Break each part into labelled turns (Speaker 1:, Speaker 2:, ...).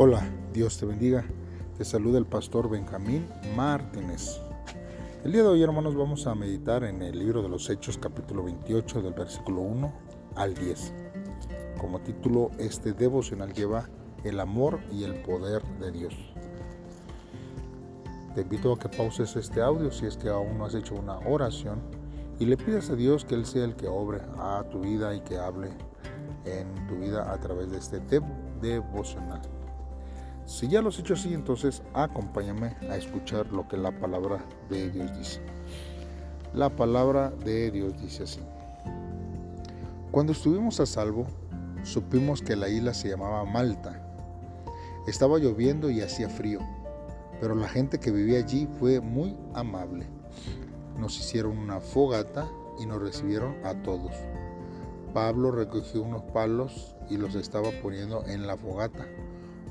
Speaker 1: Hola, Dios te bendiga. Te saluda el pastor Benjamín Martínez. El día de hoy, hermanos, vamos a meditar en el libro de los Hechos, capítulo 28, del versículo 1 al 10. Como título, este devocional lleva el amor y el poder de Dios. Te invito a que pauses este audio si es que aún no has hecho una oración y le pidas a Dios que Él sea el que obre a tu vida y que hable en tu vida a través de este devocional. Si ya lo has hecho así, entonces acompáñame a escuchar lo que la palabra de Dios dice. La palabra de Dios dice así. Cuando estuvimos a salvo, supimos que la isla se llamaba Malta. Estaba lloviendo y hacía frío, pero la gente que vivía allí fue muy amable. Nos hicieron una fogata y nos recibieron a todos. Pablo recogió unos palos y los estaba poniendo en la fogata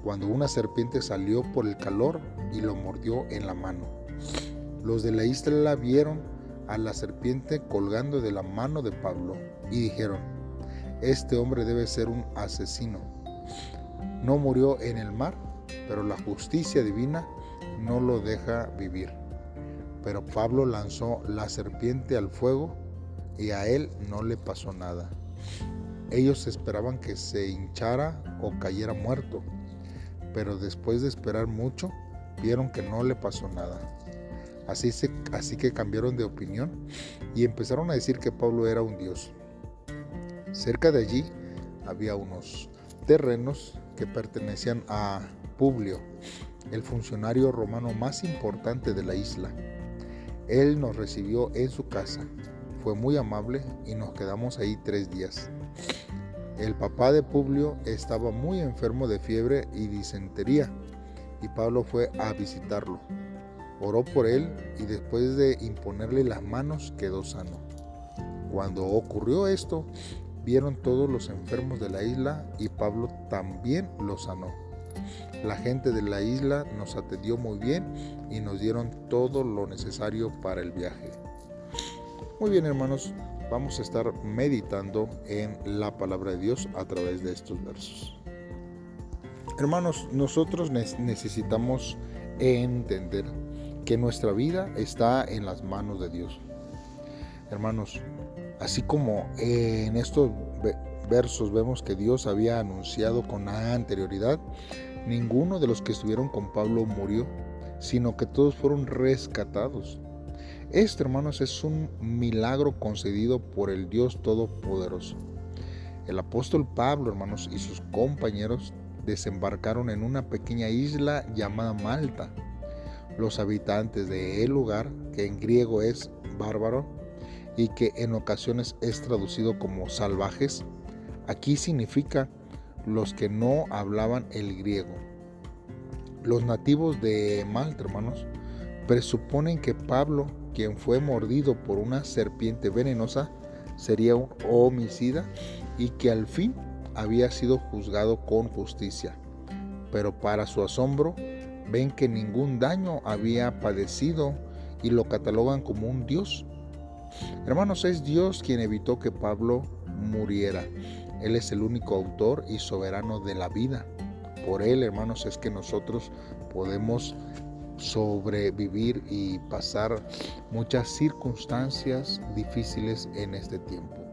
Speaker 1: cuando una serpiente salió por el calor y lo mordió en la mano. Los de la isla vieron a la serpiente colgando de la mano de Pablo y dijeron, este hombre debe ser un asesino. No murió en el mar, pero la justicia divina no lo deja vivir. Pero Pablo lanzó la serpiente al fuego y a él no le pasó nada. Ellos esperaban que se hinchara o cayera muerto pero después de esperar mucho, vieron que no le pasó nada. Así, que cambiaron de opinión y empezaron a decir que Pablo era un dios. Cerca de allí había unos terrenos que pertenecían a Publio, el funcionario romano más importante de la isla. Él nos recibió en su casa, fue muy amable y nos quedamos ahí tres días. El papá de Publio estaba muy enfermo de fiebre y disentería, y Pablo fue a visitarlo. Oró por él y después de imponerle las manos quedó sano. Cuando ocurrió esto, vieron todos los enfermos de la isla y Pablo también los sanó. La gente de la isla nos atendió muy bien y nos dieron todo lo necesario para el viaje. Muy bien hermanos, vamos a estar meditando en la palabra de Dios a través de estos versos. Hermanos, nosotros necesitamos entender que nuestra vida está en las manos de Dios. Hermanos, así como en estos versos vemos que Dios había anunciado con anterioridad, ninguno de los que estuvieron con Pablo murió, sino que todos fueron rescatados. Esto, hermanos, es un milagro concedido por el Dios Todopoderoso. El apóstol Pablo, hermanos, y sus compañeros desembarcaron en una pequeña isla llamada Malta. Los habitantes de el lugar, que en griego es bárbaro y que en ocasiones es traducido como salvajes, aquí significa los que no hablaban el griego. Los nativos de Malta, hermanos, presuponen que Pablo quien fue mordido por una serpiente venenosa sería un homicida y que al fin había sido juzgado con justicia. Pero para su asombro, ven que ningún daño había padecido y lo catalogan como un Dios. Hermanos, es Dios quien evitó que Pablo muriera. Él es el único autor y soberano de la vida. Por Él, hermanos, es que nosotros podemos sobrevivir y pasar muchas circunstancias difíciles en este tiempo.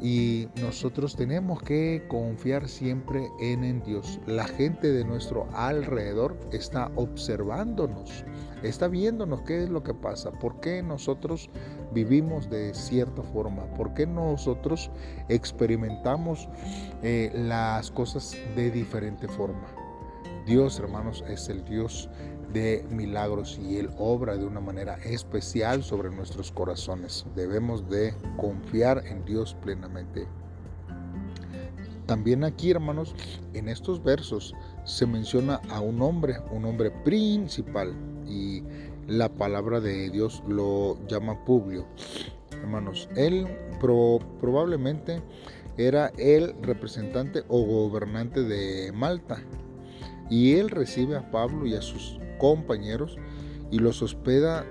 Speaker 1: Y nosotros tenemos que confiar siempre en, Dios. La gente de nuestro alrededor está observándonos, está viéndonos qué es lo que pasa, por qué nosotros vivimos de cierta forma, por qué nosotros experimentamos eh, las cosas de diferente forma. Dios, hermanos, es el Dios de milagros y Él obra de una manera especial sobre nuestros corazones. Debemos de confiar en Dios plenamente. También aquí, hermanos, en estos versos se menciona a un hombre, un hombre principal, y la palabra de Dios lo llama Publio. Hermanos, él probablemente era el representante o gobernante de Malta, y él recibe a Pablo y a sus compañeros y los hospeda,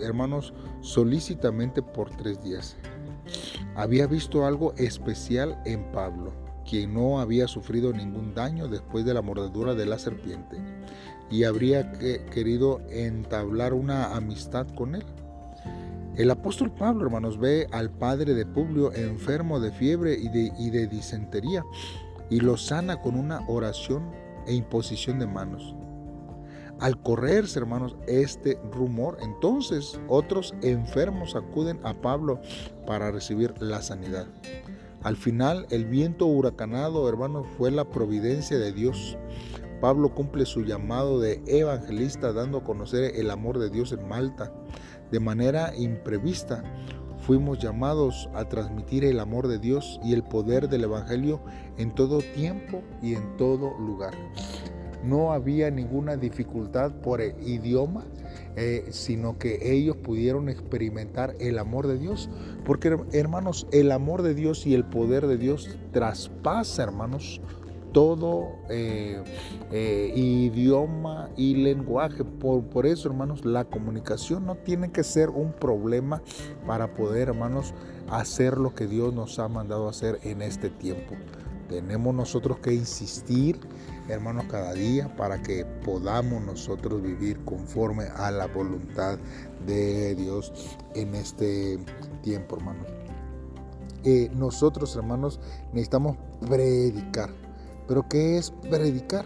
Speaker 1: hermanos, solícitamente por tres días. Había visto algo especial en Pablo, quien no había sufrido ningún daño después de la mordedura de la serpiente, y habría querido entablar una amistad con él. El apóstol Pablo, hermanos, ve al padre de Publio enfermo de fiebre y de, y de disentería y lo sana con una oración e imposición de manos. Al correrse, hermanos, este rumor, entonces otros enfermos acuden a Pablo para recibir la sanidad. Al final, el viento huracanado, hermanos, fue la providencia de Dios. Pablo cumple su llamado de evangelista dando a conocer el amor de Dios en Malta. De manera imprevista, fuimos llamados a transmitir el amor de Dios y el poder del Evangelio en todo tiempo y en todo lugar. No había ninguna dificultad por el idioma, eh, sino que ellos pudieron experimentar el amor de Dios. Porque hermanos, el amor de Dios y el poder de Dios traspasa, hermanos, todo eh, eh, idioma y lenguaje. Por, por eso, hermanos, la comunicación no tiene que ser un problema para poder, hermanos, hacer lo que Dios nos ha mandado hacer en este tiempo. Tenemos nosotros que insistir hermanos, cada día para que podamos nosotros vivir conforme a la voluntad de Dios en este tiempo, hermanos. Eh, nosotros, hermanos, necesitamos predicar. ¿Pero qué es predicar?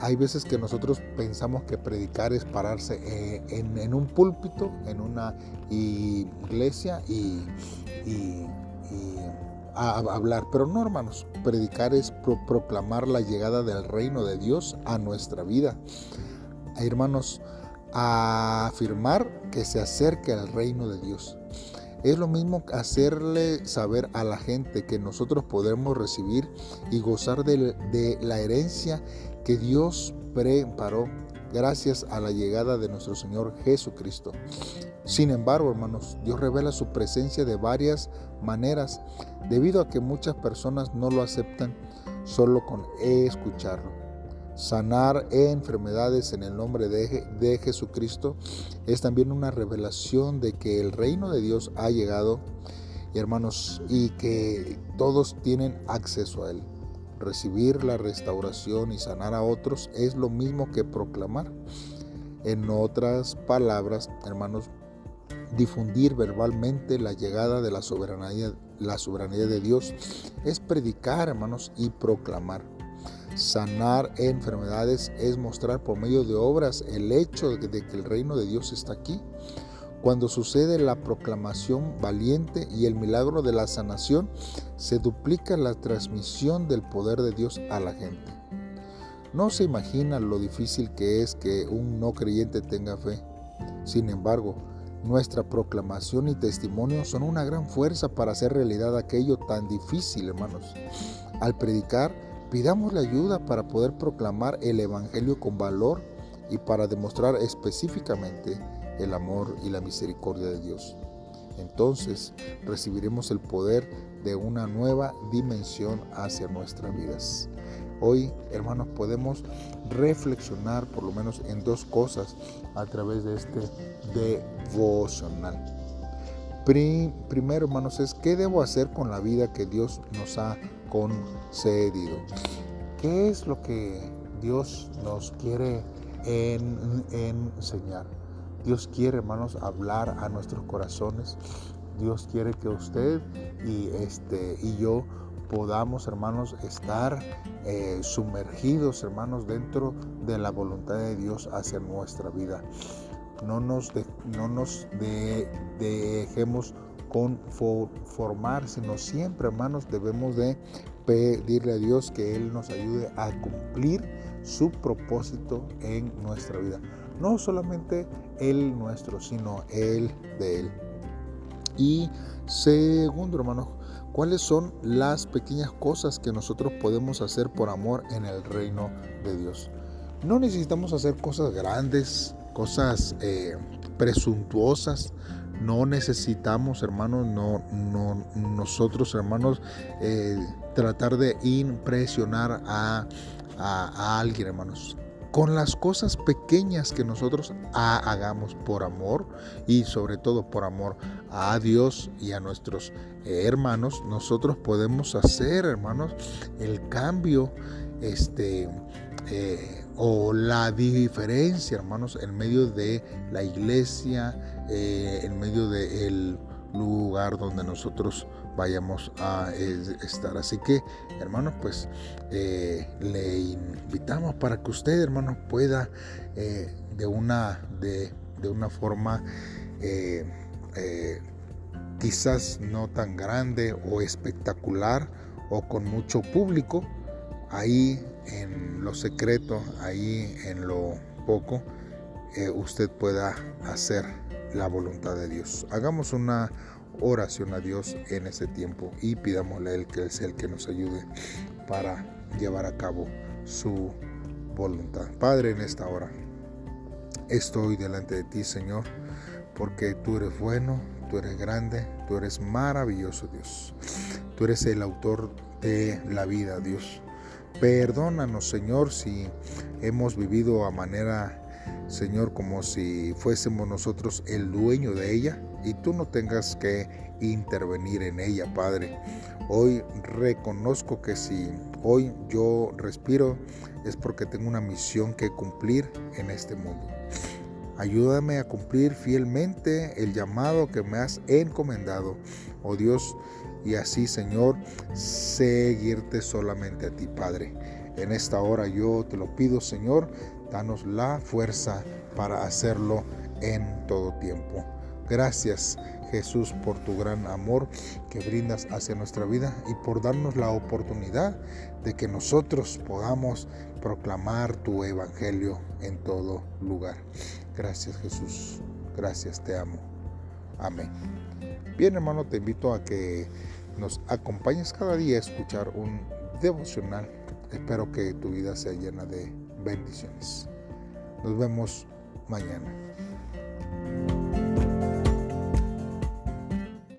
Speaker 1: Hay veces que nosotros pensamos que predicar es pararse eh, en, un púlpito, en una iglesia y hablar, pero no hermanos, predicar es proclamar la llegada del reino de Dios a nuestra vida. Hermanos, afirmar que se acerque al reino de Dios. Es lo mismo hacerle saber a la gente que nosotros podemos recibir y gozar de, la herencia que Dios preparó gracias a la llegada de nuestro Señor Jesucristo. Sin embargo, hermanos, Dios revela su presencia de varias maneras, debido a que muchas personas no lo aceptan solo con escucharlo. Sanar enfermedades en el nombre de, Jesucristo es también una revelación de que el reino de Dios ha llegado, hermanos, y que todos tienen acceso a él. Recibir la restauración y sanar a otros es lo mismo que proclamar. En otras palabras, hermanos, difundir verbalmente la llegada de la soberanía, la soberanía de Dios es predicar, hermanos, y proclamar. Sanar enfermedades es mostrar por medio de obras el hecho de que el reino de Dios está aquí. Cuando sucede la proclamación valiente y el milagro de la sanación, se duplica la transmisión del poder de Dios a la gente. No se imagina lo difícil que es que un no creyente tenga fe. Sin embargo, nuestra proclamación y testimonio son una gran fuerza para hacer realidad aquello tan difícil, hermanos. Al predicar, pidamos la ayuda para poder proclamar el Evangelio con valor y para demostrar específicamente el amor y la misericordia de Dios. Entonces recibiremos el poder de una nueva dimensión hacia nuestras vidas. Hoy, hermanos, podemos reflexionar por lo menos en dos cosas a través de este devocional. Primero, hermanos, es qué debo hacer con la vida que Dios nos ha concedido. ¿Qué es lo que Dios nos quiere enseñar? Dios quiere, hermanos, hablar a nuestros corazones. Dios quiere que usted y, este, y yo podamos, hermanos, estar eh, sumergidos, hermanos, dentro de la voluntad de Dios hacia nuestra vida. No nos, no nos dejemos conformar, sino siempre, hermanos, debemos de pedirle a Dios que Él nos ayude a cumplir su propósito en nuestra vida. No solamente Él nuestro, sino Él de Él. Y segundo, hermanos, ¿cuáles son las pequeñas cosas que nosotros podemos hacer por amor en el reino de Dios? No necesitamos hacer cosas grandes, cosas eh, presuntuosas. No necesitamos, hermanos, no, no nosotros, hermanos, eh, tratar de impresionar a, a alguien, hermanos. Con las cosas pequeñas que nosotros hagamos por amor y sobre todo por amor a Dios y a nuestros hermanos, nosotros podemos hacer, hermanos, el cambio este, eh, o la diferencia, hermanos, en medio de la iglesia, eh, en medio del lugar donde nosotros vayamos a estar. Así que, hermanos, pues eh, le invitamos para que usted, hermanos, pueda eh, de, una, de, una forma quizás no tan grande o espectacular o con mucho público, ahí en lo secreto, ahí en lo poco, usted pueda hacer la voluntad de Dios. Hagamos una oración a Dios en ese tiempo y pidámosle a Él que sea el que nos ayude para llevar a cabo su voluntad. Padre, en esta hora estoy delante de ti, Señor, porque tú eres bueno, tú eres grande, tú eres maravilloso, Dios. Tú eres el autor de la vida, Dios. Perdónanos, Señor, si hemos vivido a manera Señor, como si fuésemos nosotros el dueño de ella y tú no tengas que intervenir en ella, Padre. Hoy reconozco que si hoy yo respiro es porque tengo una misión que cumplir en este mundo. Ayúdame a cumplir fielmente el llamado que me has encomendado, oh Dios, y así, Señor, seguirte solamente a ti, Padre. En esta hora yo te lo pido, Señor, danos la fuerza para hacerlo en todo tiempo. Gracias Jesús por tu gran amor que brindas hacia nuestra vida y por darnos la oportunidad de que nosotros podamos proclamar tu evangelio en todo lugar. Gracias Jesús, gracias, te amo. Amén. Bien hermano, te invito a que nos acompañes cada día a escuchar un devocional. Espero que tu vida sea llena de bendiciones. Nos vemos mañana.